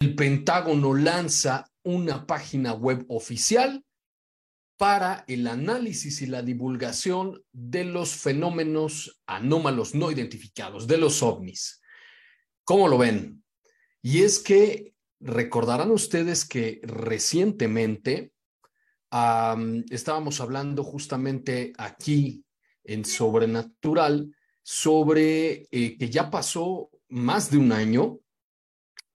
El Pentágono lanza una página web oficial para el análisis y la divulgación de los fenómenos anómalos no identificados, de los ovnis. ¿Cómo lo ven? Y es que recordarán ustedes que recientemente estábamos hablando justamente aquí en Sobrenatural sobre eh, que ya pasó más de un año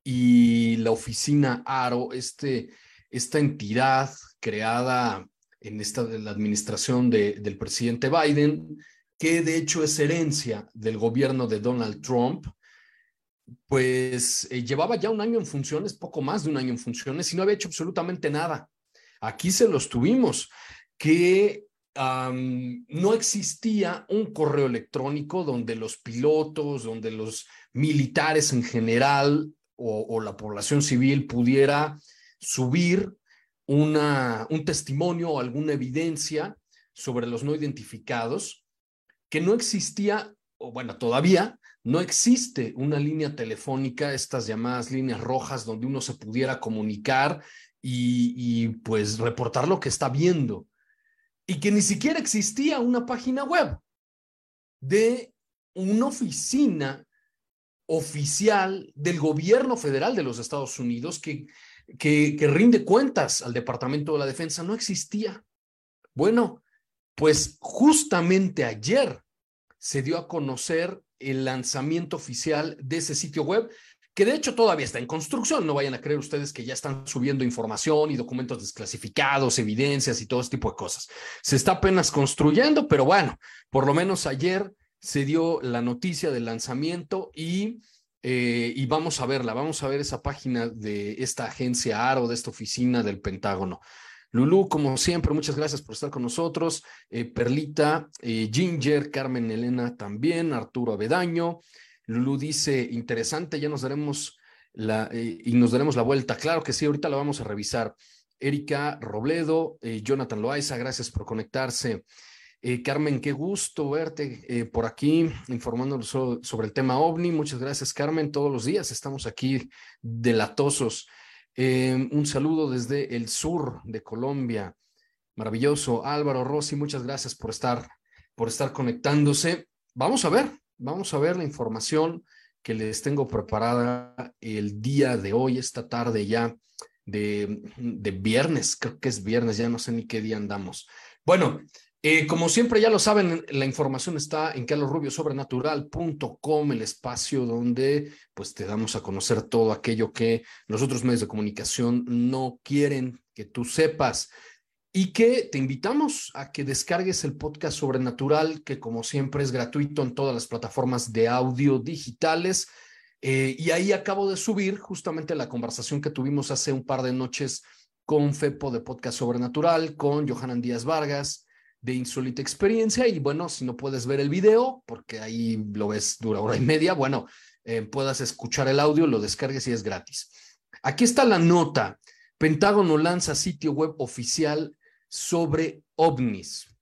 y la oficina ARO, este, esta entidad creada en esta, la administración del presidente Biden, que de hecho es herencia del gobierno de Donald Trump, pues eh, llevaba ya un año en funciones, poco más de un año en funciones, y no había hecho absolutamente nada. Aquí se los tuvimos, que no existía un correo electrónico donde los pilotos, donde los militares en general o, la población civil pudiera subir una, un testimonio o alguna evidencia sobre los no identificados, que no existía, o bueno, todavía no existe una línea telefónica, estas llamadas líneas rojas, donde uno se pudiera comunicar y, y pues reportar lo que está viendo. Y que ni siquiera existía una página web de una oficina oficial del gobierno federal de los Estados Unidos que, que, rinde cuentas al Departamento de la Defensa no existía. Bueno, pues justamente ayer se dio a conocer el lanzamiento oficial de ese sitio web, que de hecho todavía está en construcción. No vayan a creer ustedes que ya están subiendo información y documentos desclasificados, evidencias y todo ese tipo de cosas. Se está apenas construyendo, pero bueno, por lo menos ayer se dio la noticia del lanzamiento y, eh, y vamos a verla, vamos a ver esa página de esta agencia ARO, de esta oficina del Pentágono. Lulú, como siempre, muchas gracias por estar con nosotros. Eh, Perlita, eh, Ginger, Carmen Elena también, Arturo Avedaño. Lulú dice, interesante, ya nos daremos la, y nos daremos la vuelta. Claro que sí, ahorita la vamos a revisar. Erika Robledo, Jonathan Loaiza, gracias por conectarse. Eh, Carmen, qué gusto verte eh, por aquí informándonos sobre el tema OVNI. Muchas gracias, Carmen. Todos los días estamos aquí delatosos. Eh, un saludo desde el sur de Colombia. Maravilloso. Álvaro Rossi, muchas gracias por estar, por estar conectándose. Vamos a ver, vamos a ver la información que les tengo preparada el día de hoy, esta tarde ya de, de viernes, creo que es viernes, ya no sé ni qué día andamos. Bueno, eh, como siempre ya lo saben, la información está en carlosrubiosobrenatural.com, el espacio donde pues te damos a conocer todo aquello que los otros medios de comunicación no quieren que tú sepas y que te invitamos a que descargues el podcast Sobrenatural, que como siempre es gratuito en todas las plataformas de audio digitales. Eh, y ahí acabo de subir justamente la conversación que tuvimos hace un par de noches con Fepo de Podcast Sobrenatural, con Johanan Díaz Vargas, de insólita experiencia y bueno, si no puedes ver el video, porque ahí lo ves dura hora y media, bueno, eh, puedas escuchar el audio, lo descargues y es gratis. Aquí está la nota. Pentágono lanza sitio web oficial sobre ovnis.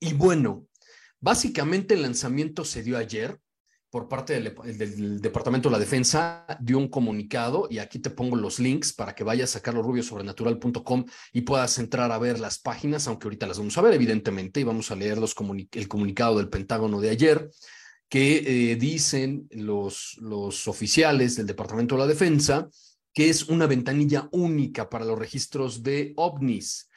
Y bueno, básicamente el lanzamiento se dio ayer por parte del, Departamento de la Defensa dio un comunicado y aquí te pongo los links para que vayas a carlosrubiosobrenatural.com y puedas entrar a ver las páginas, aunque ahorita las vamos a ver evidentemente y vamos a leer el comunicado del Pentágono de ayer. que eh, dicen los, los oficiales del Departamento de la Defensa que es una ventanilla única para los registros de ovnis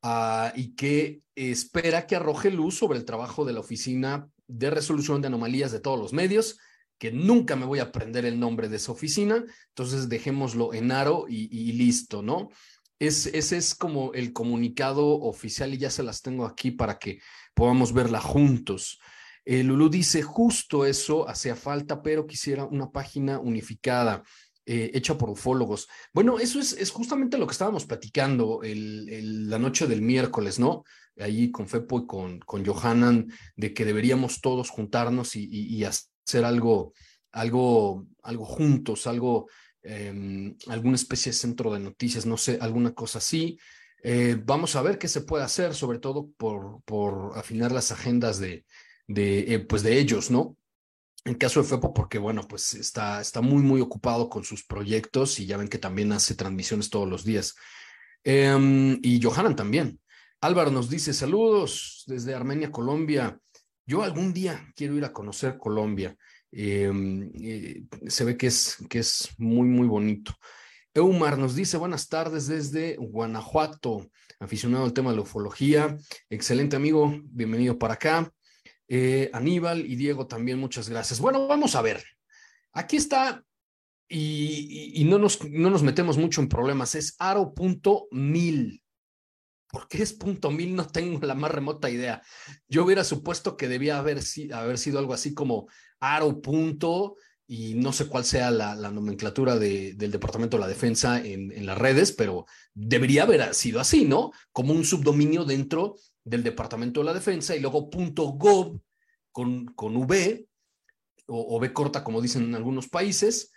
ah, y que espera que arroje luz sobre el trabajo de la Oficina de Resolución de Anomalías de todos los medios, que nunca me voy a aprender el nombre de esa oficina, entonces dejémoslo en aro y, listo, ¿no? Es, ese es como el comunicado oficial y ya se las tengo aquí para que podamos verla juntos. Eh, Lulu dice, justo eso hacía falta, pero quisiera una página unificada. Eh, hecha por ufólogos. Bueno, eso es, es justamente lo que estábamos platicando el, la noche del miércoles, ¿no? Ahí con Fepo y con, con Johanan, de que deberíamos todos juntarnos y, hacer algo, algo, algo juntos, algo, em, alguna especie de centro de noticias, no sé, alguna cosa así. Eh, vamos a ver qué se puede hacer, sobre todo por, por afinar las agendas de, de, eh, pues de ellos, ¿no? En caso de FEPO, porque bueno, pues está, está muy, muy ocupado con sus proyectos y ya ven que también hace transmisiones todos los días. Em, y Johanan también. Álvaro nos dice saludos desde Armenia, Colombia. Yo algún día quiero ir a conocer Colombia. Em, eh, se ve que es, que es muy, muy bonito. Eumar nos dice buenas tardes desde Guanajuato, aficionado al tema de la ufología. Excelente amigo, bienvenido para acá. Eh, Aníbal y Diego también, muchas gracias. Bueno, vamos a ver. Aquí está, y, no, nos, no nos metemos mucho en problemas, es aro.mil. ¿Por qué es punto mil? No tengo la más remota idea. Yo hubiera supuesto que debía haber, sido algo así como aro punto y no sé cuál sea la, nomenclatura del Departamento de la Defensa en, las redes, pero debería haber sido así, ¿no? Como un subdominio dentro del Departamento de la Defensa y luego .gov con, con V o, V corta, como dicen en algunos países,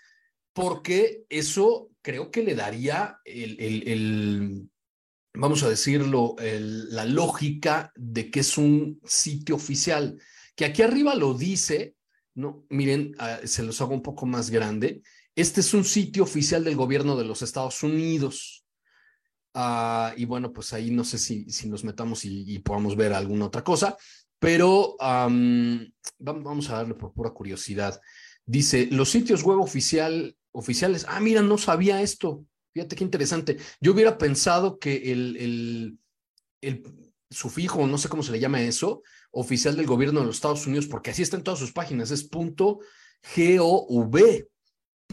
porque eso creo que le daría el, vamos a decirlo, la lógica de que es un sitio oficial, que aquí arriba lo dice, no, miren, ah, se los hago un poco más grande, este es un sitio oficial del gobierno de los Estados Unidos. Ah, y bueno, pues ahí no sé si, si nos metamos y, podamos ver alguna otra cosa, pero vamos a darle por pura curiosidad. Dice, los sitios web oficial, oficiales, ah, mira, no sabía esto. Fíjate qué interesante. Yo hubiera pensado que el, el, el sufijo, no sé cómo se le llama eso, oficial del gobierno de los Estados Unidos, porque así está en todas sus páginas, es punto GOV,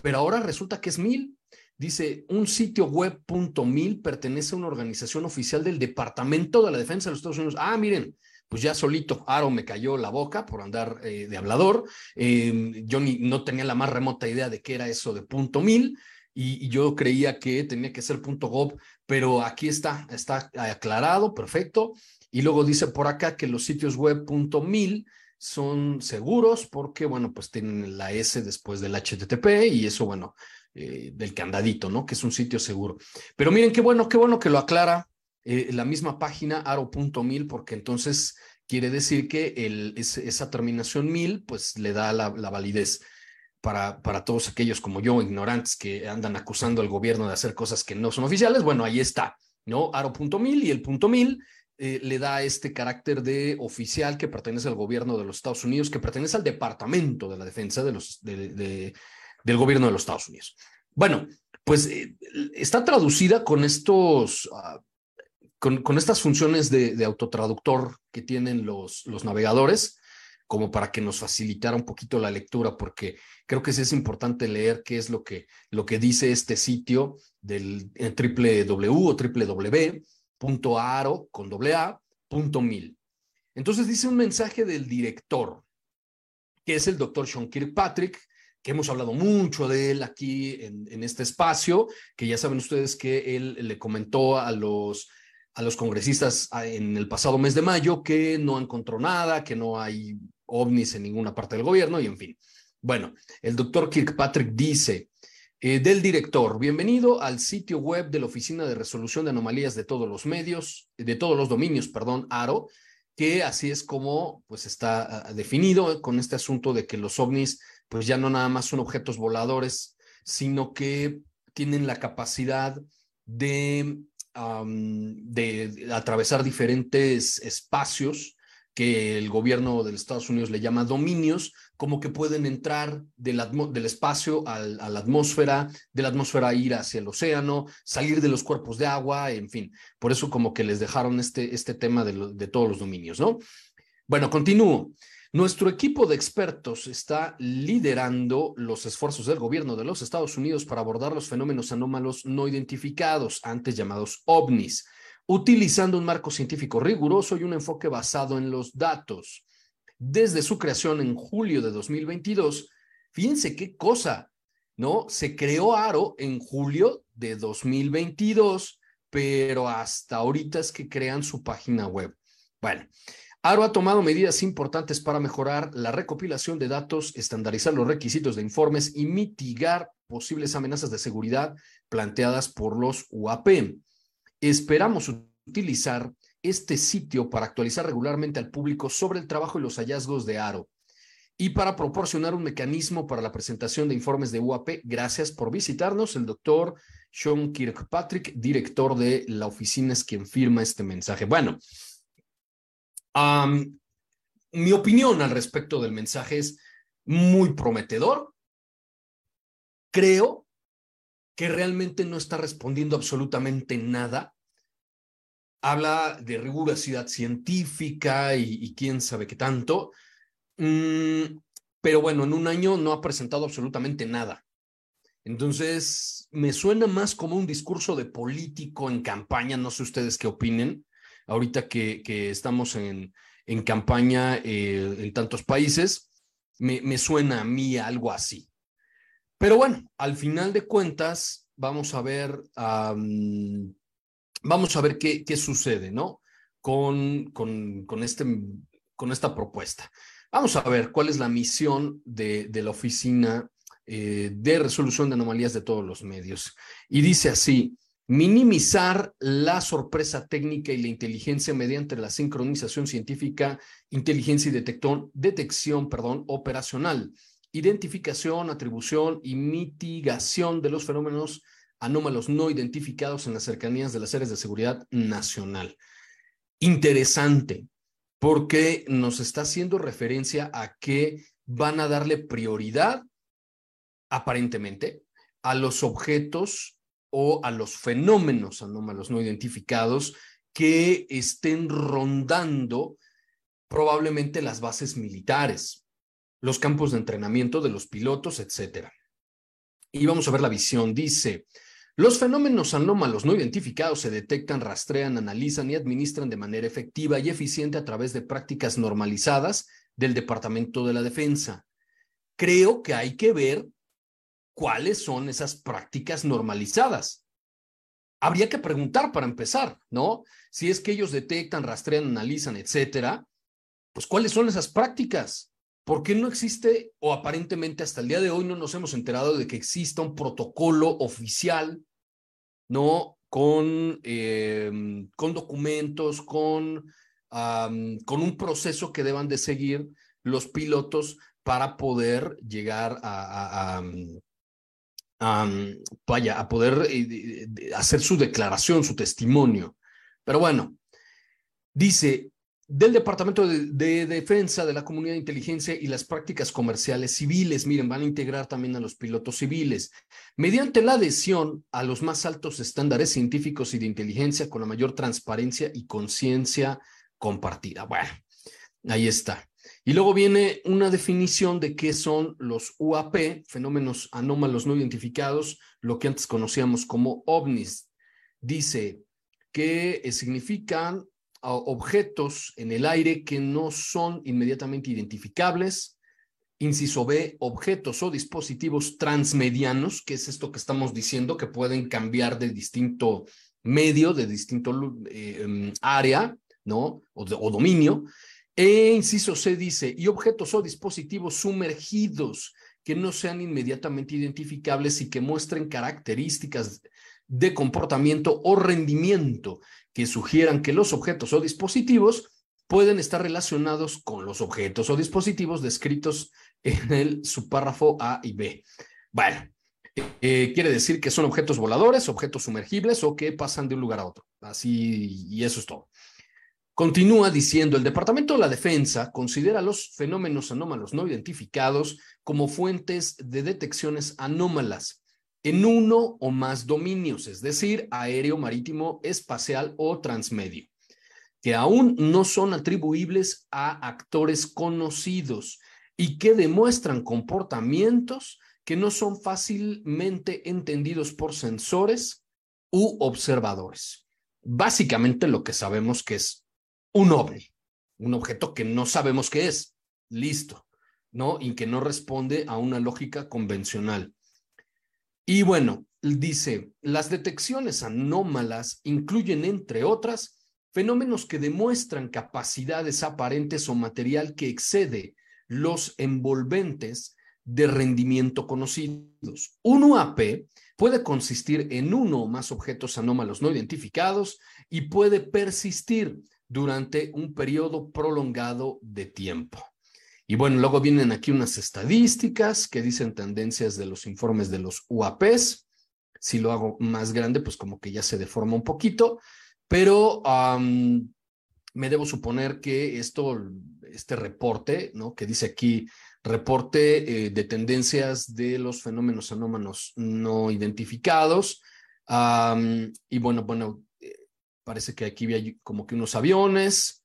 pero ahora resulta que es mil. Dice, un sitio web punto mil pertenece a una organización oficial del Departamento de la Defensa de los Estados Unidos. Ah, miren, pues ya solito Aro me cayó la boca por andar eh, de hablador. Em, yo ni, no tenía la más remota idea de qué era eso de punto mil y, yo creía que tenía que ser punto gov, pero aquí está, está aclarado, perfecto. Y luego dice por acá que los sitios web mil son seguros porque, bueno, pues tienen la S después del HTTP y eso, bueno, eh, del candadito, ¿no? Que es un sitio seguro. Pero miren qué bueno, qué bueno que lo aclara eh, la misma página aro.mil, porque entonces quiere decir que esa terminación mil, pues le da la, validez para, para todos aquellos como yo, ignorantes, que andan acusando al gobierno de hacer cosas que no son oficiales. Bueno, ahí está, ¿no? Aro.mil y el punto mil eh, le da este carácter de oficial que pertenece al gobierno de los Estados Unidos, que pertenece al Departamento de la Defensa de los, de, del gobierno de los Estados Unidos. Bueno, pues eh, está traducida con estos, ah, con, con, estas funciones de, de, autotraductor que tienen los, los navegadores, como para que nos facilitara un poquito la lectura, porque creo que sí es importante leer qué es lo que, lo que dice este sitio del www o www.aro con doble a, punto mil. Entonces dice un mensaje del director, que es el doctor Sean Kirkpatrick, que hemos hablado mucho de él aquí en, este espacio, que ya saben ustedes que él le comentó a los, a los congresistas ah, en el pasado mes de mayo que no encontró nada, que no hay ovnis en ninguna parte del gobierno y en fin. Bueno, el doctor Kirkpatrick dice, eh, del director, bienvenido al sitio web de la Oficina de Resolución de Anomalías de todos los medios, de todos los dominios, perdón, ARO, que así es como pues está ah, definido con este asunto de que los ovnis pues ya no nada más son objetos voladores, sino que tienen la capacidad de, de atravesar diferentes espacios que el gobierno de los Estados Unidos le llama dominios, como que pueden entrar del, del espacio al, a la atmósfera, de la atmósfera ir hacia el océano, salir de los cuerpos de agua, en fin. Por eso como que les dejaron este, este tema de, de todos los dominios, ¿no? Bueno, continúo. Nuestro equipo de expertos está liderando los esfuerzos del gobierno de los Estados Unidos para abordar los fenómenos anómalos no identificados, antes llamados ovnis, utilizando un marco científico riguroso y un enfoque basado en los datos. Desde su creación en julio de 2022, fíjense qué cosa, ¿no? Se creó Aro en julio de 2022, pero hasta ahorita es que crean su página web. Bueno, Aro ha tomado medidas importantes para mejorar la recopilación de datos, estandarizar los requisitos de informes y mitigar posibles amenazas de seguridad planteadas por los UAP. Esperamos utilizar este sitio para actualizar regularmente al público sobre el trabajo y los hallazgos de Aro y para proporcionar un mecanismo para la presentación de informes de UAP. Gracias por visitarnos. El doctor Sean Kirkpatrick, director de la oficina, es quien firma este mensaje. Bueno, mi opinión al respecto del mensaje es muy prometedor. Creo que realmente no está respondiendo absolutamente nada. Habla de rigurosidad científica y, quién sabe qué tanto. Mm, pero bueno, en un año no ha presentado absolutamente nada. Entonces, me suena más como un discurso de político en campaña, no sé ustedes qué opinen, ahorita que, estamos en, en campaña eh, en tantos países, me, me suena a mí algo así. Pero bueno, al final de cuentas, vamos a ver, vamos a ver qué, qué sucede, ¿no? Con, con, con, este, con esta propuesta. Vamos a ver cuál es la misión de, de la Oficina eh, de Resolución de Anomalías de todos los medios. Y dice así, minimizar la sorpresa técnica y la inteligencia mediante la sincronización científica, inteligencia y detección perdón, operacional, identificación, atribución y mitigación de los fenómenos anómalos no identificados en las cercanías de las áreas de seguridad nacional. Interesante, porque nos está haciendo referencia a que van a darle prioridad, aparentemente, a los objetos o a los fenómenos anómalos no identificados que estén rondando probablemente las bases militares, los campos de entrenamiento de los pilotos, etc. Y vamos a ver la visión. Dice, los fenómenos anómalos no identificados se detectan, rastrean, analizan y administran de manera efectiva y eficiente a través de prácticas normalizadas del Departamento de la Defensa. Creo que hay que ver cuáles son esas prácticas normalizadas. Habría que preguntar para empezar, ¿no? Si es que ellos detectan, rastrean, analizan, etcétera, pues cuáles son esas prácticas. ¿Por qué no existe o aparentemente hasta el día de hoy no nos hemos enterado de que exista un protocolo oficial, ¿no? Con, em, con documentos, con, con un proceso que deban de seguir los pilotos para poder llegar a, vaya, a poder eh, hacer su declaración, su testimonio. Pero bueno, dice, del Departamento de, Defensa, de la Comunidad de Inteligencia y las prácticas comerciales civiles, miren, van a integrar también a los pilotos civiles, mediante la adhesión a los más altos estándares científicos y de inteligencia con la mayor transparencia y conciencia compartida. Bueno, ahí está. Y luego viene una definición de qué son los UAP, fenómenos anómalos no identificados, lo que antes conocíamos como ovnis. Dice que eh, significan objetos en el aire que no son inmediatamente identificables. Inciso B, objetos o dispositivos transmedianos, que es esto que estamos diciendo, que pueden cambiar de distinto medio, de distinto eh, em, área, ¿no? o dominio. E inciso C dice, y objetos o dispositivos sumergidos que no sean inmediatamente identificables y que muestren características de comportamiento o rendimiento que sugieran que los objetos o dispositivos pueden estar relacionados con los objetos o dispositivos descritos en el subpárrafo A y B. Bueno, eh, quiere decir que son objetos voladores, objetos sumergibles o que pasan de un lugar a otro. Así, y eso es todo. Continúa diciendo, el Departamento de la Defensa considera los fenómenos anómalos no identificados como fuentes de detecciones anómalas en uno o más dominios, es decir, aéreo, marítimo, espacial o transmedio, que aún no son atribuibles a actores conocidos y que demuestran comportamientos que no son fácilmente entendidos por sensores u observadores. Básicamente lo que sabemos que es un ovni, un objeto que no sabemos qué es, listo, ¿no? Y que no responde a una lógica convencional. Y bueno, dice, las detecciones anómalas incluyen, entre otras, fenómenos que demuestran capacidades aparentes o material que excede los envolventes de rendimiento conocidos. Un UAP puede consistir en uno o más objetos anómalos no identificados y puede persistir durante un periodo prolongado de tiempo. Y bueno, luego vienen aquí unas estadísticas que dicen tendencias de los informes de los UAPs. Si lo hago más grande, pues como que ya se deforma un poquito, pero me debo suponer que esto, este reporte, ¿no? Que dice aquí, reporte eh, de tendencias de los fenómenos anómalos no identificados. y bueno, bueno, eh, parece que aquí hay como que unos aviones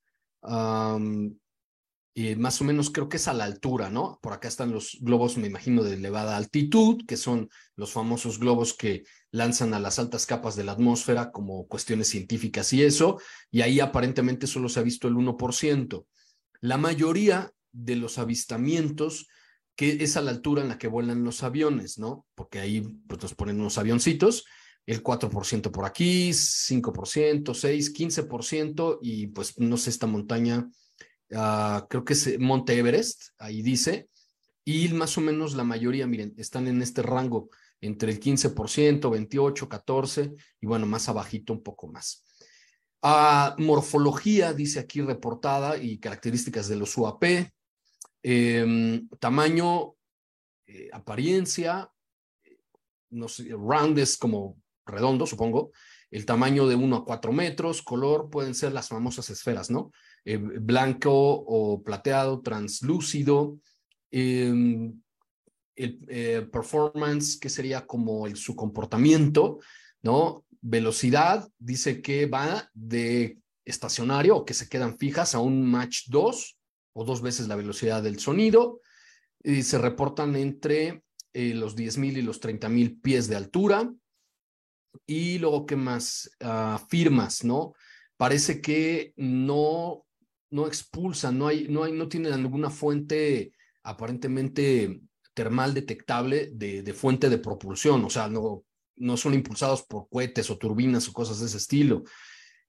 y más o menos creo que es a la altura, ¿no? Por acá están los globos, me imagino, de elevada altitud, que son los famosos globos que lanzan a las altas capas de la atmósfera como cuestiones científicas y eso, y ahí aparentemente solo se ha visto el 1%. La mayoría de los avistamientos que es a la altura en la que vuelan los aviones, ¿no? Porque ahí pues, nos ponen unos avioncitos, el 4% por aquí, 5%, 6, 15%, y pues no sé, esta montaña Ah, creo que es Monte Everest, ahí dice, y más o menos la mayoría, miren, están en este rango entre el 15%, 28, 14 y bueno, más abajito un poco más. Ah, morfología, dice aquí reportada y características de los UAP, em, tamaño, eh, apariencia, no sé, round es como redondo, supongo, el tamaño de 1 a 4 metros, color, pueden ser las famosas esferas, ¿no? Eh, blanco o plateado, translúcido, em, el eh, performance, que sería como el, su comportamiento, ¿no? Velocidad, dice que va de estacionario o que se quedan fijas a un match 2 o dos veces la velocidad del sonido. Y se reportan entre eh, los 10.000 y los 30.000 pies de altura. Y luego, ¿qué más? Ah, firmas, ¿no? Parece que no no expulsan, no, hay, no, hay, no tienen ninguna fuente aparentemente termal detectable de, fuente de propulsión, o sea, no, no son impulsados por cohetes o turbinas o cosas de ese estilo.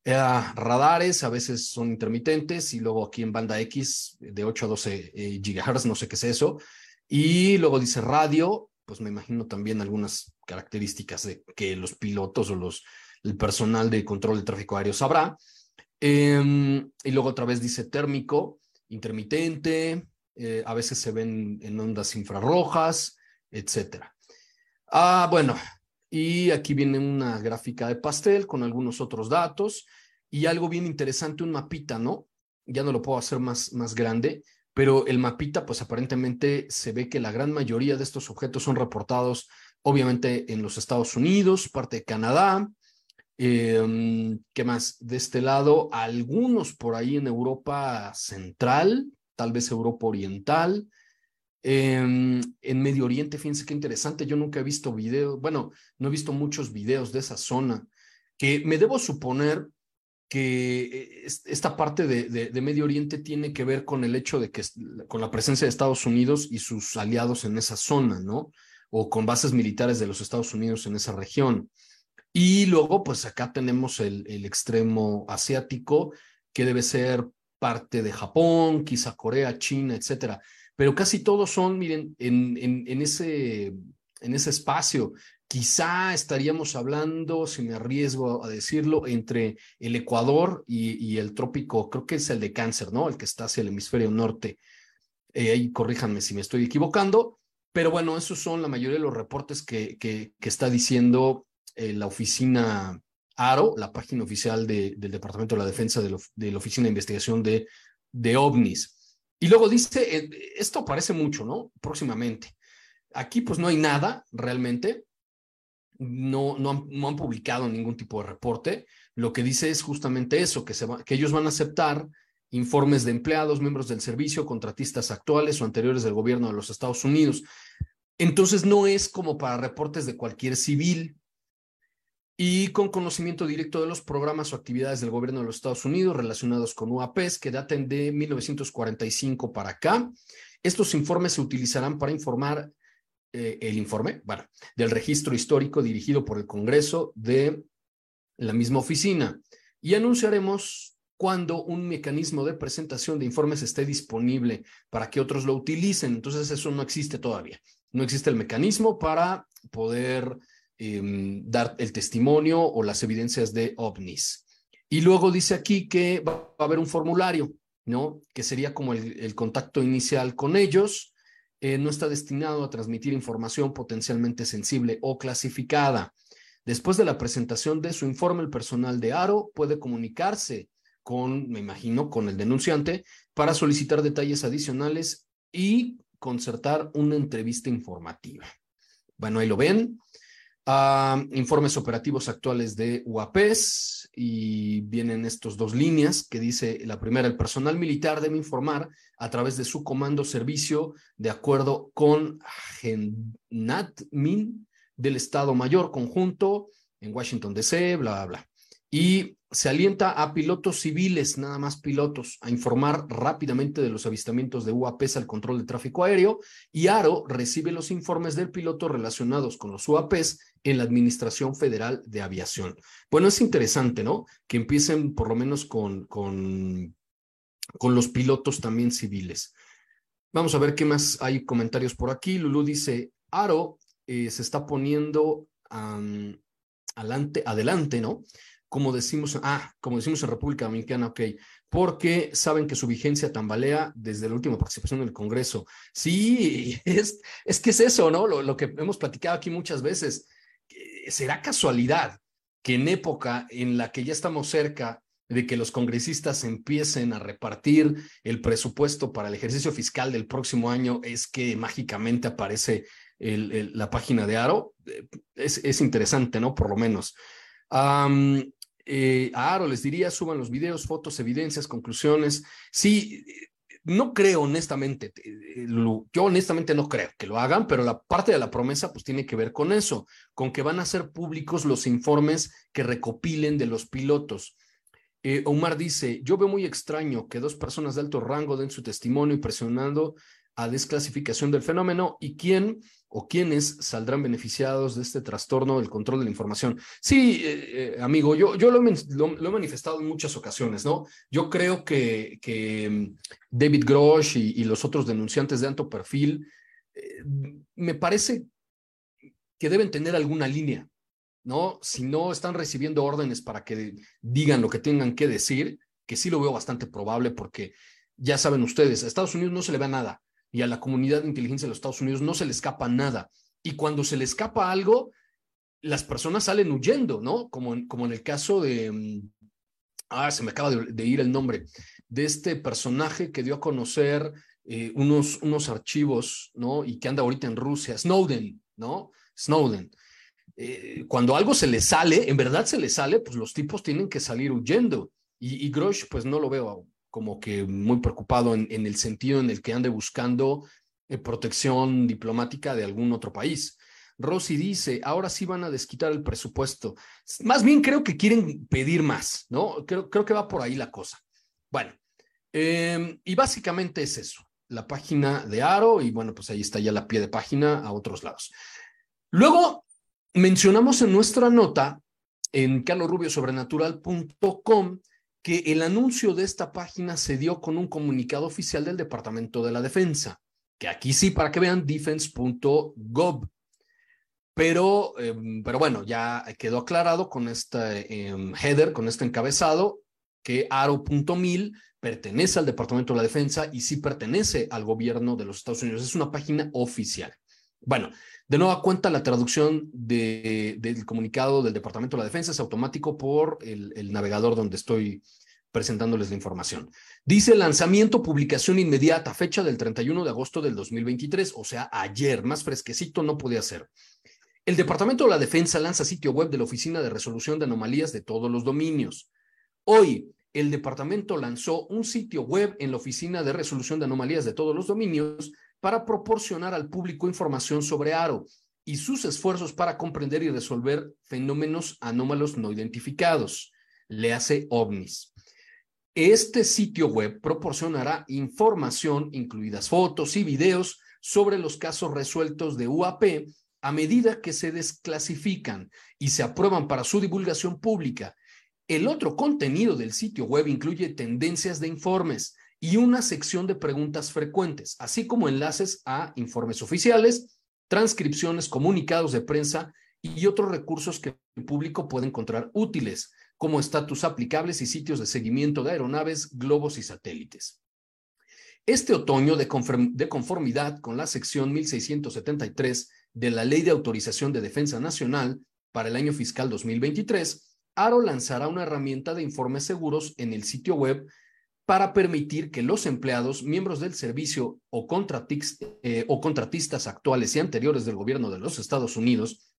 Eh, radares a veces son intermitentes y luego aquí en banda X de 8 a 12 eh, gigahertz, no sé qué es eso. Y luego dice radio, pues me imagino también algunas características de que los pilotos o los, el personal de control de tráfico aéreo sabrá. Em, y luego otra vez dice térmico, intermitente, eh, a veces se ven en ondas infrarrojas, etc. Ah, bueno, y aquí viene una gráfica de pastel con algunos otros datos y algo bien interesante, un mapita, ¿no? Ya no lo puedo hacer más, más grande, pero el mapita, pues aparentemente se ve que la gran mayoría de estos objetos son reportados, obviamente, en los Estados Unidos, parte de Canadá, Em, ¿Qué más? De este lado, algunos por ahí en Europa Central, tal vez Europa Oriental. Em, en Medio Oriente, fíjense qué interesante, yo nunca he visto videos, bueno, no he visto muchos videos de esa zona, que me debo suponer que eh, esta parte de, de, Medio Oriente tiene que ver con el hecho de que, con la presencia de Estados Unidos y sus aliados en esa zona, ¿no? O con bases militares de los Estados Unidos en esa región. Y luego, pues acá tenemos el, el extremo asiático, que debe ser parte de Japón, quizá Corea, China, etcétera. Pero casi todos son, miren, en, en, ese, en ese espacio. Quizá estaríamos hablando, si me arriesgo a decirlo, entre el Ecuador y, el trópico, creo que es el de Cáncer, ¿no? El que está hacia el hemisferio norte. Eh, ahí corríjanme si me estoy equivocando. Pero bueno, esos son la mayoría de los reportes que, que está diciendo eh, la oficina ARO, la página oficial del Departamento de la Defensa de, la Oficina de Investigación de, de OVNIs. Y luego dice, eh, esto aparece mucho, ¿no? Próximamente. Aquí pues no hay nada realmente, no, no, han, no han publicado ningún tipo de reporte. Lo que dice es justamente eso, que, se que ellos van a aceptar informes de empleados, miembros del servicio, contratistas actuales o anteriores del gobierno de los Estados Unidos. Entonces no es como para reportes de cualquier civil y con conocimiento directo de los programas o actividades del gobierno de los Estados Unidos relacionados con UAPs que daten de 1945 para acá. Estos informes se utilizarán para informar eh, el informe, bueno, del registro histórico dirigido por el Congreso de la misma oficina y anunciaremos cuando un mecanismo de presentación de informes esté disponible para que otros lo utilicen. Entonces eso no existe todavía. No existe el mecanismo para poder em, dar el testimonio o las evidencias de ovnis. Y luego dice aquí que va a haber un formulario, ¿no? Que sería como el, contacto inicial con ellos. Eh, no está destinado a transmitir información potencialmente sensible o clasificada. Después de la presentación de su informe, el personal de ARO puede comunicarse con, me imagino, con el denunciante para solicitar detalles adicionales y concertar una entrevista informativa. Bueno, ahí lo ven. Informes operativos actuales de UAPES y vienen estos dos líneas que dice la primera, el personal militar debe informar a través de su comando servicio de acuerdo con GENATMIN del Estado Mayor Conjunto en Washington DC, bla, bla, bla. Y se alienta a pilotos civiles, nada más pilotos, a informar rápidamente de los avistamientos de UAPs al control de tráfico aéreo y ARO recibe los informes del piloto relacionados con los UAPs en la Administración Federal de Aviación. Bueno, es interesante, ¿no? Que empiecen por lo menos con, con, con los pilotos también civiles. Vamos a ver qué más hay comentarios por aquí. Lulu dice, ARO eh, se está poniendo adelante, ¿no? Como decimos, ah, como decimos en República Dominicana, ok, porque saben que su vigencia tambalea desde la última participación en el Congreso. Sí, es, es que es eso, ¿no? Lo, lo que hemos platicado aquí muchas veces. ¿Será casualidad que en época en la que ya estamos cerca de que los congresistas empiecen a repartir el presupuesto para el ejercicio fiscal del próximo año, es que mágicamente aparece la página de Aro, eh, es, interesante, ¿no? Por lo menos. Eh, a Aro les diría, suban los videos, fotos, evidencias, conclusiones. Sí, no creo honestamente, eh, yo honestamente no creo que lo hagan, pero la parte de la promesa pues tiene que ver con eso, con que van a ser públicos los informes que recopilen de los pilotos. Omar dice, yo veo muy extraño que dos personas de alto rango den su testimonio y presionando a desclasificación del fenómeno y quién o quiénes saldrán beneficiados de este trastorno del control de la información. Sí, eh, eh, amigo, yo, yo lo, he manifestado en muchas ocasiones, ¿no? Yo creo que, que mm, David Grosh y, los otros denunciantes de alto perfil, eh, me parece que deben tener alguna línea, ¿no? Si no están recibiendo órdenes para que digan lo que tengan que decir, que sí lo veo bastante probable porque ya saben ustedes, a Estados Unidos no se le ve nada y a la comunidad de inteligencia de los Estados Unidos no se le escapa nada. Y cuando se le escapa algo, las personas salen huyendo, ¿no? Como en, el caso de, mm, ah, se me acaba de, ir el nombre, de este personaje que dio a conocer eh, unos, unos archivos, ¿no? Y que anda ahorita en Rusia, Snowden, ¿no? Snowden. Eh, cuando algo se le sale, en verdad se le sale, pues los tipos tienen que salir huyendo. Y, y Grosh, pues no lo veo como que muy preocupado en, el sentido en el que ande buscando eh, protección diplomática de algún otro país. Rossi dice, ahora sí van a desquitar el presupuesto. Más bien creo que quieren pedir más, ¿no? Creo, que va por ahí la cosa. Bueno, em, y básicamente es eso, la página de Aro y bueno, pues ahí está ya la pie de página a otros lados. Luego mencionamos en nuestra nota en carlosrubiosobrenatural.com que el anuncio de esta página se dio con un comunicado oficial del Departamento de la Defensa, que aquí sí, para que vean, defense.gov. Pero, em, pero bueno, ya quedó aclarado con este header, con este encabezado, que aro.mil pertenece al Departamento de la Defensa y sí pertenece al gobierno de los Estados Unidos. Es una página oficial. Bueno, de nueva cuenta, la traducción de, del comunicado del Departamento de la Defensa es automático por el, el navegador donde estoy presentándoles la información. Dice lanzamiento, publicación inmediata, fecha del 31 de agosto del 2023, o sea, ayer, más fresquecito no podía ser. El Departamento de la Defensa lanza sitio web de la Oficina de Resolución de Anomalías de todos los dominios. Hoy, el departamento lanzó un sitio web en la Oficina de Resolución de Anomalías de todos los dominios para proporcionar al público información sobre ARO y sus esfuerzos para comprender y resolver fenómenos anómalos no identificados. Le hace ovnis. Este sitio web proporcionará información, incluidas fotos y videos, sobre los casos resueltos de UAP a medida que se desclasifican y se aprueban para su divulgación pública. El otro contenido del sitio web incluye tendencias de informes y una sección de preguntas frecuentes, así como enlaces a informes oficiales, transcripciones, comunicados de prensa y otros recursos que el público puede encontrar útiles como estatus aplicables y sitios de seguimiento de aeronaves, globos y satélites. Este otoño, de conformidad con la sección 1673 de la Ley de Autorización de Defensa Nacional para el año fiscal 2023, ARO lanzará una herramienta de informes seguros en el sitio web para permitir que los empleados, miembros del servicio o, eh, o contratistas actuales y anteriores del gobierno de los Estados Unidos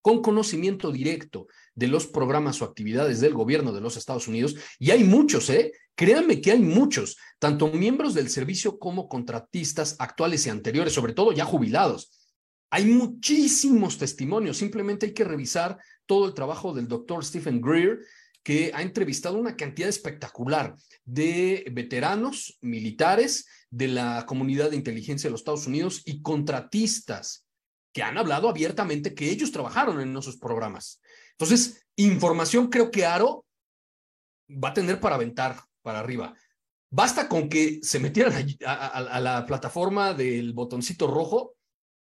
con conocimiento directo de los programas o actividades del gobierno de los Estados Unidos, y hay muchos, ¿eh? Créanme que hay muchos, tanto miembros del servicio como contratistas actuales y anteriores, sobre todo ya jubilados. Hay muchísimos testimonios, simplemente hay que revisar todo el trabajo del doctor Stephen Greer, que ha entrevistado una cantidad espectacular de veteranos militares de la comunidad de inteligencia de los Estados Unidos y contratistas que han hablado abiertamente que ellos trabajaron en esos programas. Entonces, información creo que Aro va a tener para aventar para arriba. Basta con que se metieran a, la plataforma del botoncito rojo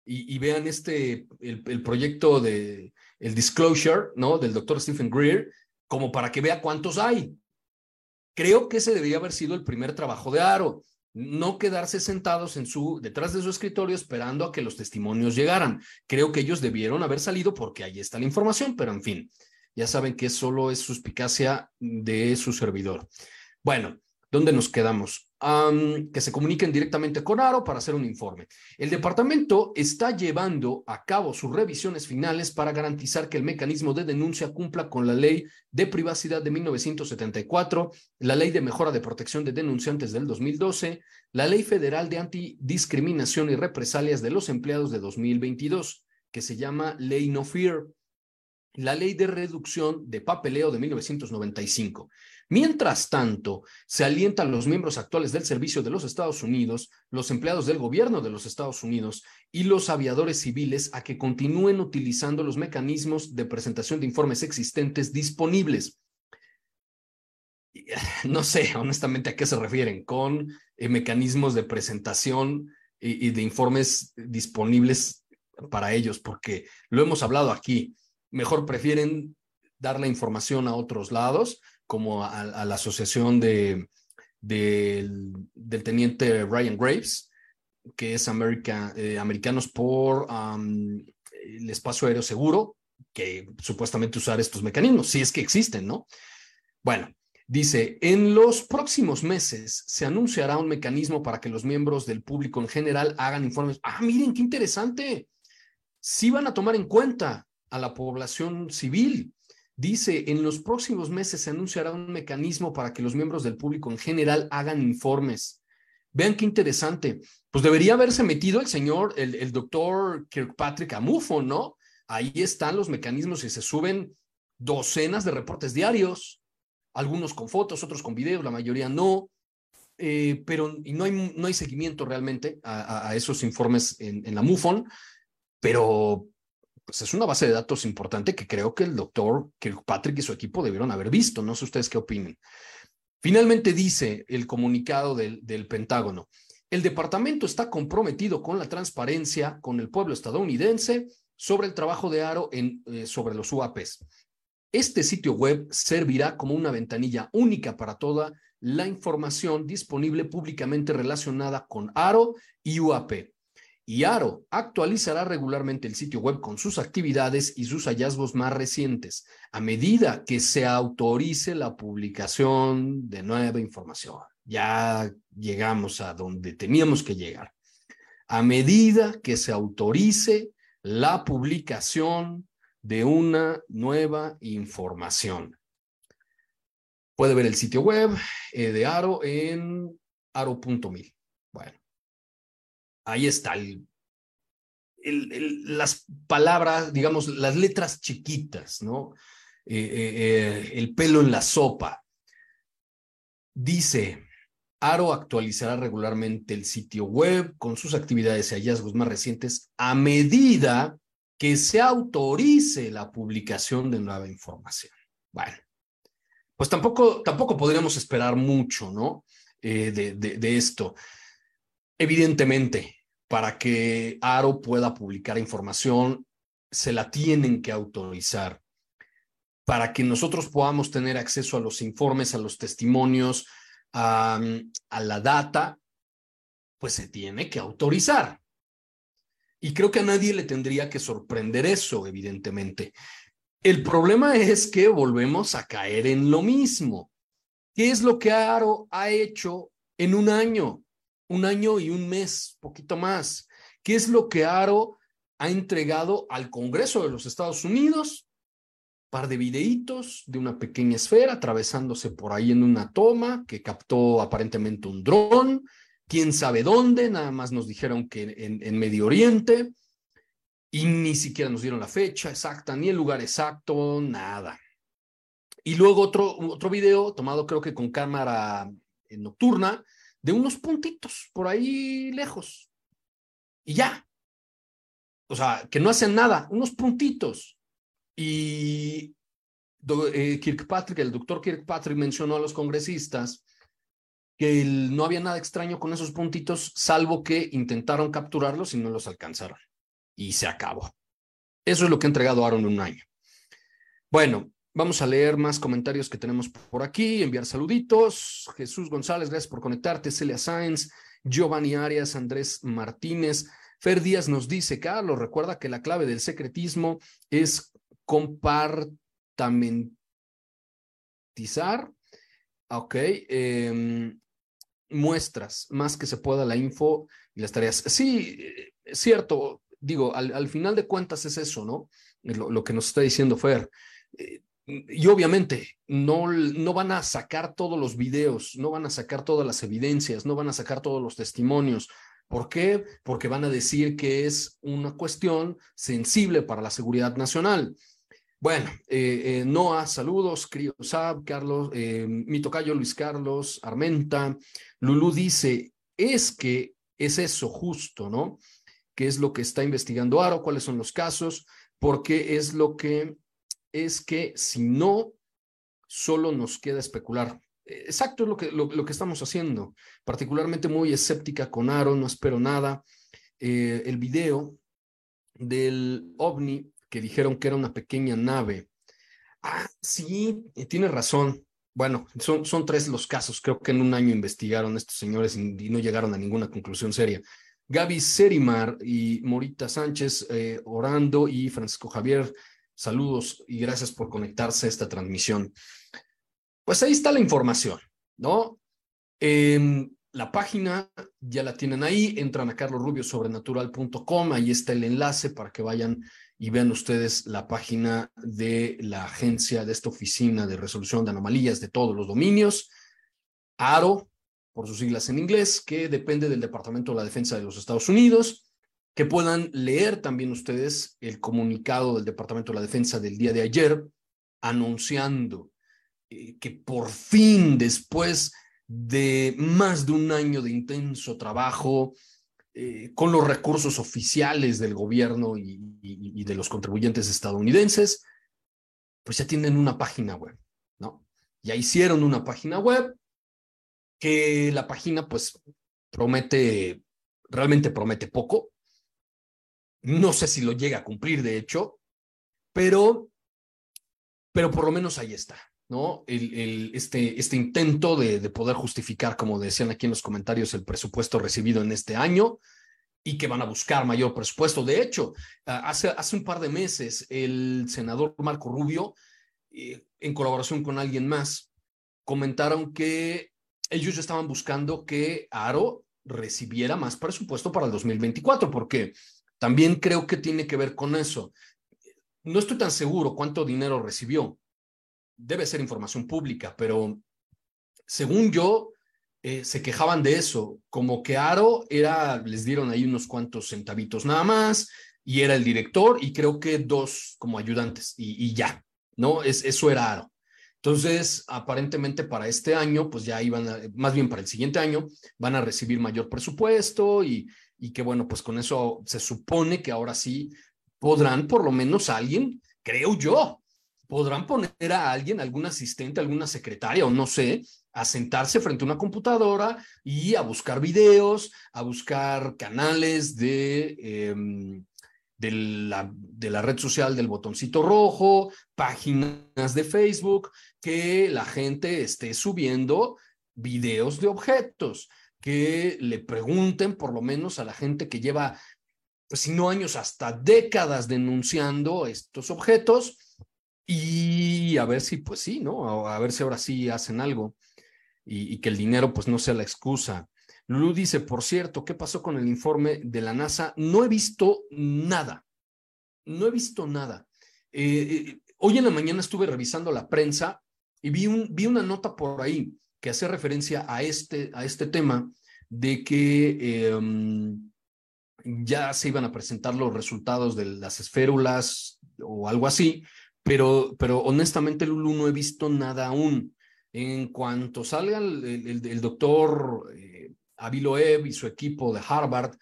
y, vean este, el, proyecto de el disclosure, ¿no? Del doctor Stephen Greer, como para que vea cuántos hay. Creo que ese debería haber sido el primer trabajo de Aro no quedarse sentados en su, detrás de su escritorio esperando a que los testimonios llegaran. Creo que ellos debieron haber salido porque ahí está la información, pero en fin, ya saben que solo es suspicacia de su servidor. Bueno, ¿dónde nos quedamos? que se comuniquen directamente con Aro para hacer un informe. El departamento está llevando a cabo sus revisiones finales para garantizar que el mecanismo de denuncia cumpla con la ley de privacidad de 1974, la ley de mejora de protección de denunciantes del 2012, la ley federal de antidiscriminación y represalias de los empleados de 2022, que se llama Ley No Fear, la ley de reducción de papeleo de 1995. Mientras tanto, se alienta a los miembros actuales del servicio de los Estados Unidos, los empleados del gobierno de los Estados Unidos y los aviadores civiles a que continúen utilizando los mecanismos de presentación de informes existentes disponibles. No sé honestamente a qué se refieren con eh, mecanismos de presentación y de informes disponibles para ellos, porque lo hemos hablado aquí. Mejor prefieren dar la información a otros lados, como a, la asociación de, del teniente Ryan Graves, que es America, eh, Americanos por el Espacio Aéreo Seguro, que supuestamente usar estos mecanismos, si es que existen, ¿no? Bueno, dice, en los próximos meses se anunciará un mecanismo para que los miembros del público en general hagan informes. Ah, miren, qué interesante. Sí van a tomar en cuenta a la población civil. Dice, en los próximos meses se anunciará un mecanismo para que los miembros del público en general hagan informes. Vean qué interesante. Pues debería haberse metido el señor, el, doctor Kirkpatrick Amufo, ¿no? Ahí están los mecanismos y se suben docenas de reportes diarios, algunos con fotos, otros con videos, la mayoría no. Eh, pero y no, hay, no hay seguimiento realmente a, esos informes en, en la MUFON, pero pues es una base de datos importante que creo que el doctor Kirkpatrick y su equipo debieron haber visto. No sé ustedes qué opinen. Finalmente dice el comunicado del, Pentágono, el departamento está comprometido con la transparencia con el pueblo estadounidense sobre el trabajo de Aro en, eh, sobre los UAPs. Este sitio web servirá como una ventanilla única para toda la información disponible públicamente relacionada con Aro y UAP y Aro actualizará regularmente el sitio web con sus actividades y sus hallazgos más recientes a medida que se autorice la publicación de nueva información. Ya llegamos a donde teníamos que llegar. A medida que se autorice la publicación de una nueva información. Puede ver el sitio web eh, de Aro en aro.mil. Ahí está las palabras, digamos, las letras chiquitas, ¿no? Eh, eh, el pelo en la sopa. Dice, Aro actualizará regularmente el sitio web con sus actividades y hallazgos más recientes a medida que se autorice la publicación de nueva información. Bueno, pues tampoco, tampoco podríamos esperar mucho, ¿no? Eh, de esto. Evidentemente, para que Aro pueda publicar información, se la tienen que autorizar. Para que nosotros podamos tener acceso a los informes, a los testimonios, a, la data, pues se tiene que autorizar. Y creo que a nadie le tendría que sorprender eso, evidentemente. El problema es que volvemos a caer en lo mismo. ¿Qué es lo que Aro ha hecho en un año? Un año y un mes, poquito más. ¿Qué es lo que Aro ha entregado al Congreso de los Estados Unidos? par de videitos de una pequeña esfera atravesándose por ahí en una toma que captó aparentemente un dron, quién sabe dónde, nada más nos dijeron que en, Medio Oriente y ni siquiera nos dieron la fecha exacta, ni el lugar exacto, nada. Y luego otro, otro video tomado creo que con cámara nocturna de unos puntitos por ahí lejos. Y ya. O sea, que no hacen nada, unos puntitos. Y eh, Kirkpatrick, el doctor Kirkpatrick mencionó a los congresistas que no había nada extraño con esos puntitos, salvo que intentaron capturarlos y no los alcanzaron. Y se acabó. Eso es lo que ha entregado Aaron en un año. Bueno, vamos a leer más comentarios que tenemos por aquí, enviar saluditos. Jesús González, gracias por conectarte. Celia Sáenz, Giovanni Arias, Andrés Martínez. Fer Díaz nos dice, Carlos, recuerda que la clave del secretismo es compartamentizar. Ok. Eh, muestras más que se pueda la info y las tareas. Sí, es cierto, digo, al, final de cuentas es eso, ¿no? Lo, lo que nos está diciendo Fer. Eh, y obviamente no, no van a sacar todos los videos, no van a sacar todas las evidencias, no van a sacar todos los testimonios. ¿Por qué? Porque van a decir que es una cuestión sensible para la seguridad nacional. Bueno, eh, eh, Noah, saludos, Crio Sab, Carlos, eh, mi tocayo Luis Carlos, Armenta, Lulú dice, es que es eso justo, ¿no? ¿Qué es lo que está investigando Aro? ¿Cuáles son los casos? Porque es lo que, es que si no, solo nos queda especular. Exacto, es lo que, lo, que estamos haciendo. Particularmente muy escéptica con Aro, no espero nada. el video del ovni que dijeron que era una pequeña nave. Ah, sí, eh, tiene razón. Bueno, son, son tres los casos. Creo que en un año investigaron estos señores y, no llegaron a ninguna conclusión seria. Gaby Serimar y Morita Sánchez eh, orando y Francisco Javier, saludos y gracias por conectarse a esta transmisión. Pues ahí está la información, ¿no? Eh, la página ya la tienen ahí, entran a carlosrubiosobrenatural.com, ahí está el enlace para que vayan y vean ustedes la página de la agencia, de esta oficina de resolución de anomalías de todos los dominios, ARO, por sus siglas en inglés, que depende del Departamento de la Defensa de los Estados Unidos, que puedan leer también ustedes el comunicado del Departamento de la Defensa del día de ayer, anunciando eh, que por fin, después de más de un año de intenso trabajo, eh, con los recursos oficiales del gobierno y, de los contribuyentes estadounidenses, pues ya tienen una página web, ¿no? Ya hicieron una página web que la página pues promete, realmente promete poco. No sé si lo llega a cumplir, de hecho, pero, pero por lo menos ahí está, ¿no? El, este, este intento de, poder justificar, como decían aquí en los comentarios, el presupuesto recibido en este año, y que van a buscar mayor presupuesto. De hecho, hace, hace un par de meses el senador Marco Rubio, eh, en colaboración con alguien más, comentaron que ellos ya estaban buscando que Aro recibiera más presupuesto para el 2024, porque también creo que tiene que ver con eso. No estoy tan seguro cuánto dinero recibió. Debe ser información pública, pero según yo, eh, se quejaban de eso, como que Aro era, les dieron ahí unos cuantos centavitos nada más, y era el director, y creo que dos como ayudantes, y, ya, ¿no? Es, eso era Aro. Entonces, aparentemente para este año, pues ya iban, a, más bien para el siguiente año, van a recibir mayor presupuesto y, y que bueno, pues con eso se supone que ahora sí podrán por lo menos alguien, creo yo, podrán poner a alguien, algún asistente, alguna secretaria o no sé, a sentarse frente a una computadora y a buscar videos, a buscar canales de, em, de la, de la red social del botoncito rojo, páginas de Facebook, que la gente esté subiendo videos de objetos, que le pregunten por lo menos a la gente que lleva, pues si no años, hasta décadas denunciando estos objetos y a ver si, pues sí, ¿no? A, ver si ahora sí hacen algo y, y que el dinero pues no sea la excusa. Lulu dice, por cierto, ¿qué pasó con el informe de la NASA? No he visto nada, no he visto nada. Eh, eh, hoy en la mañana estuve revisando la prensa y vi, vi una nota por ahí que hace referencia a este, a este tema de que em, ya se iban a presentar los resultados de las esférulas o algo así, pero, pero honestamente, Lulu, no he visto nada aún. En cuanto salga el, el doctor eh, Aviloev y su equipo de Harvard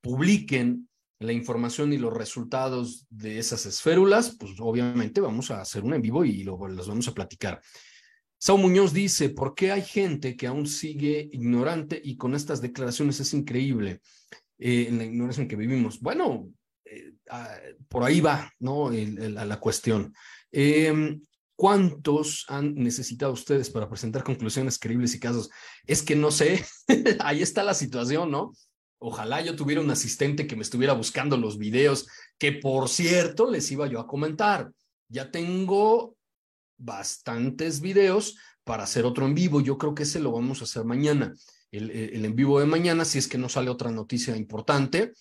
publiquen la información y los resultados de esas esférulas, pues obviamente vamos a hacer un en vivo y lo, los vamos a platicar. Sao Muñoz dice, ¿por qué hay gente que aún sigue ignorante y con estas declaraciones es increíble eh, en la ignorancia en que vivimos? Bueno, eh, ah, por ahí va, ¿no? la cuestión. Eh, ¿Cuántos han necesitado ustedes para presentar conclusiones creíbles y casos? Es que no sé, ahí está la situación, ¿no? Ojalá yo tuviera un asistente que me estuviera buscando los videos, que por cierto les iba yo a comentar. Ya tengo bastantes videos para hacer otro en vivo. Yo creo que ese lo vamos a hacer mañana. El, en vivo de mañana, si es que no sale otra noticia importante,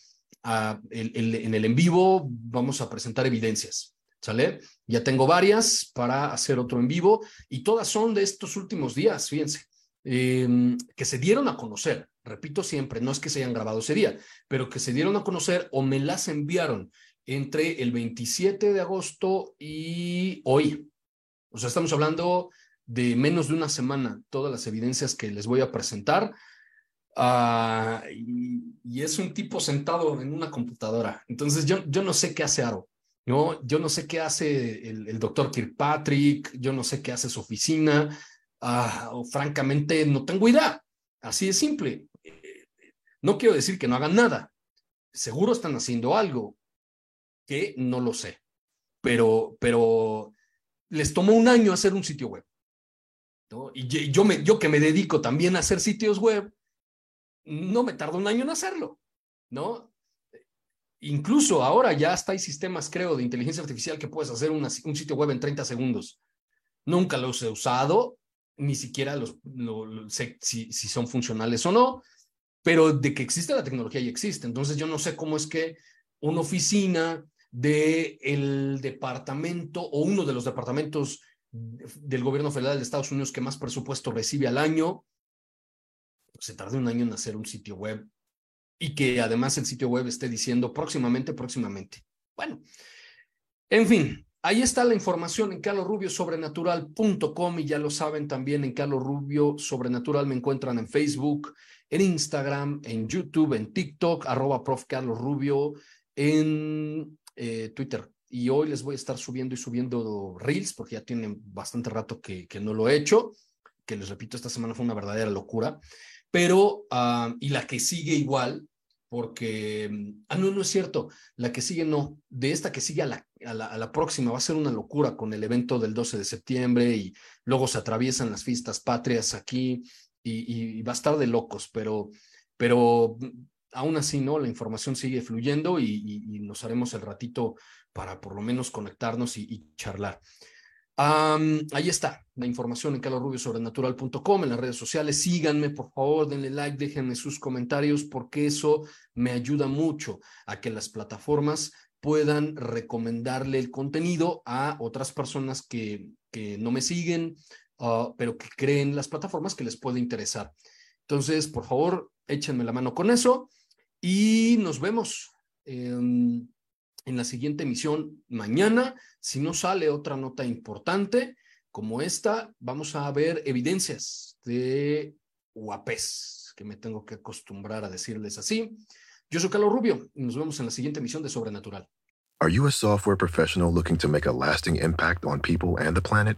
ah, en el en vivo vamos a presentar evidencias. ¿Sale? Ya tengo varias para hacer otro en vivo y todas son de estos últimos días, fíjense, em, que se dieron a conocer. Repito siempre, no es que se hayan grabado ese día, pero que se dieron a conocer o me las enviaron entre el 27 de agosto y hoy. O sea, estamos hablando de menos de una semana, todas las evidencias que les voy a presentar. Ah, y, es un tipo sentado en una computadora. Entonces, yo, yo no sé qué hace Aro. ¿No? Yo no sé qué hace el, doctor Kirkpatrick, yo no sé qué hace su oficina, ah, francamente no tengo idea. Así de simple. no quiero decir que no hagan nada. Seguro están haciendo algo que no lo sé. Pero, pero les tomó un año hacer un sitio web. Y yo, me, yo que me dedico también a hacer sitios web, no me tarda un año en hacerlo, ¿no? Incluso ahora ya hasta hay sistemas, creo, de inteligencia artificial que puedes hacer un sitio web en 30 segundos. Nunca los he usado, ni siquiera los, sé si, son funcionales o no, pero de que existe la tecnología y existe. Entonces yo no sé cómo es que una oficina del el departamento o uno de los departamentos del gobierno federal de Estados Unidos que más presupuesto recibe al año, se tarde un año en hacer un sitio web y que además el sitio web esté diciendo próximamente, próximamente. Bueno, en fin, ahí está la información en carlosrubiosobrenatural.com y ya lo saben también en Carlos Rubio Sobrenatural me encuentran en Facebook, en Instagram, en YouTube, en TikTok, arroba prof Carlos Rubio, en eh, Twitter. Y hoy les voy a estar subiendo y subiendo reels porque ya tienen bastante rato que, que no lo he hecho, que les repito, esta semana fue una verdadera locura pero, ah, y la que sigue igual, porque, ah, no, no es cierto, la que sigue no, de esta que sigue a la, a la, próxima va a ser una locura con el evento del 12 de septiembre y luego se atraviesan las fiestas patrias aquí y, va a estar de locos, pero, pero aún así, ¿no? La información sigue fluyendo y, nos haremos el ratito para por lo menos conectarnos y, charlar. Ahí está la información en calorrubiosobrenatural.com, en las redes sociales. Síganme, por favor, denle like, déjenme sus comentarios, porque eso me ayuda mucho a que las plataformas puedan recomendarle el contenido a otras personas que, que no me siguen, ah, pero que creen las plataformas que les puede interesar. Entonces, por favor, échenme la mano con eso y nos vemos en la siguiente emisión mañana. Si no sale otra nota importante como esta, vamos a ver evidencias de guapés, que me tengo que acostumbrar a decirles así. Yo soy Carlos Rubio y nos vemos en la siguiente emisión de Sobrenatural. Are you a software professional looking to make a lasting impact on people and the planet?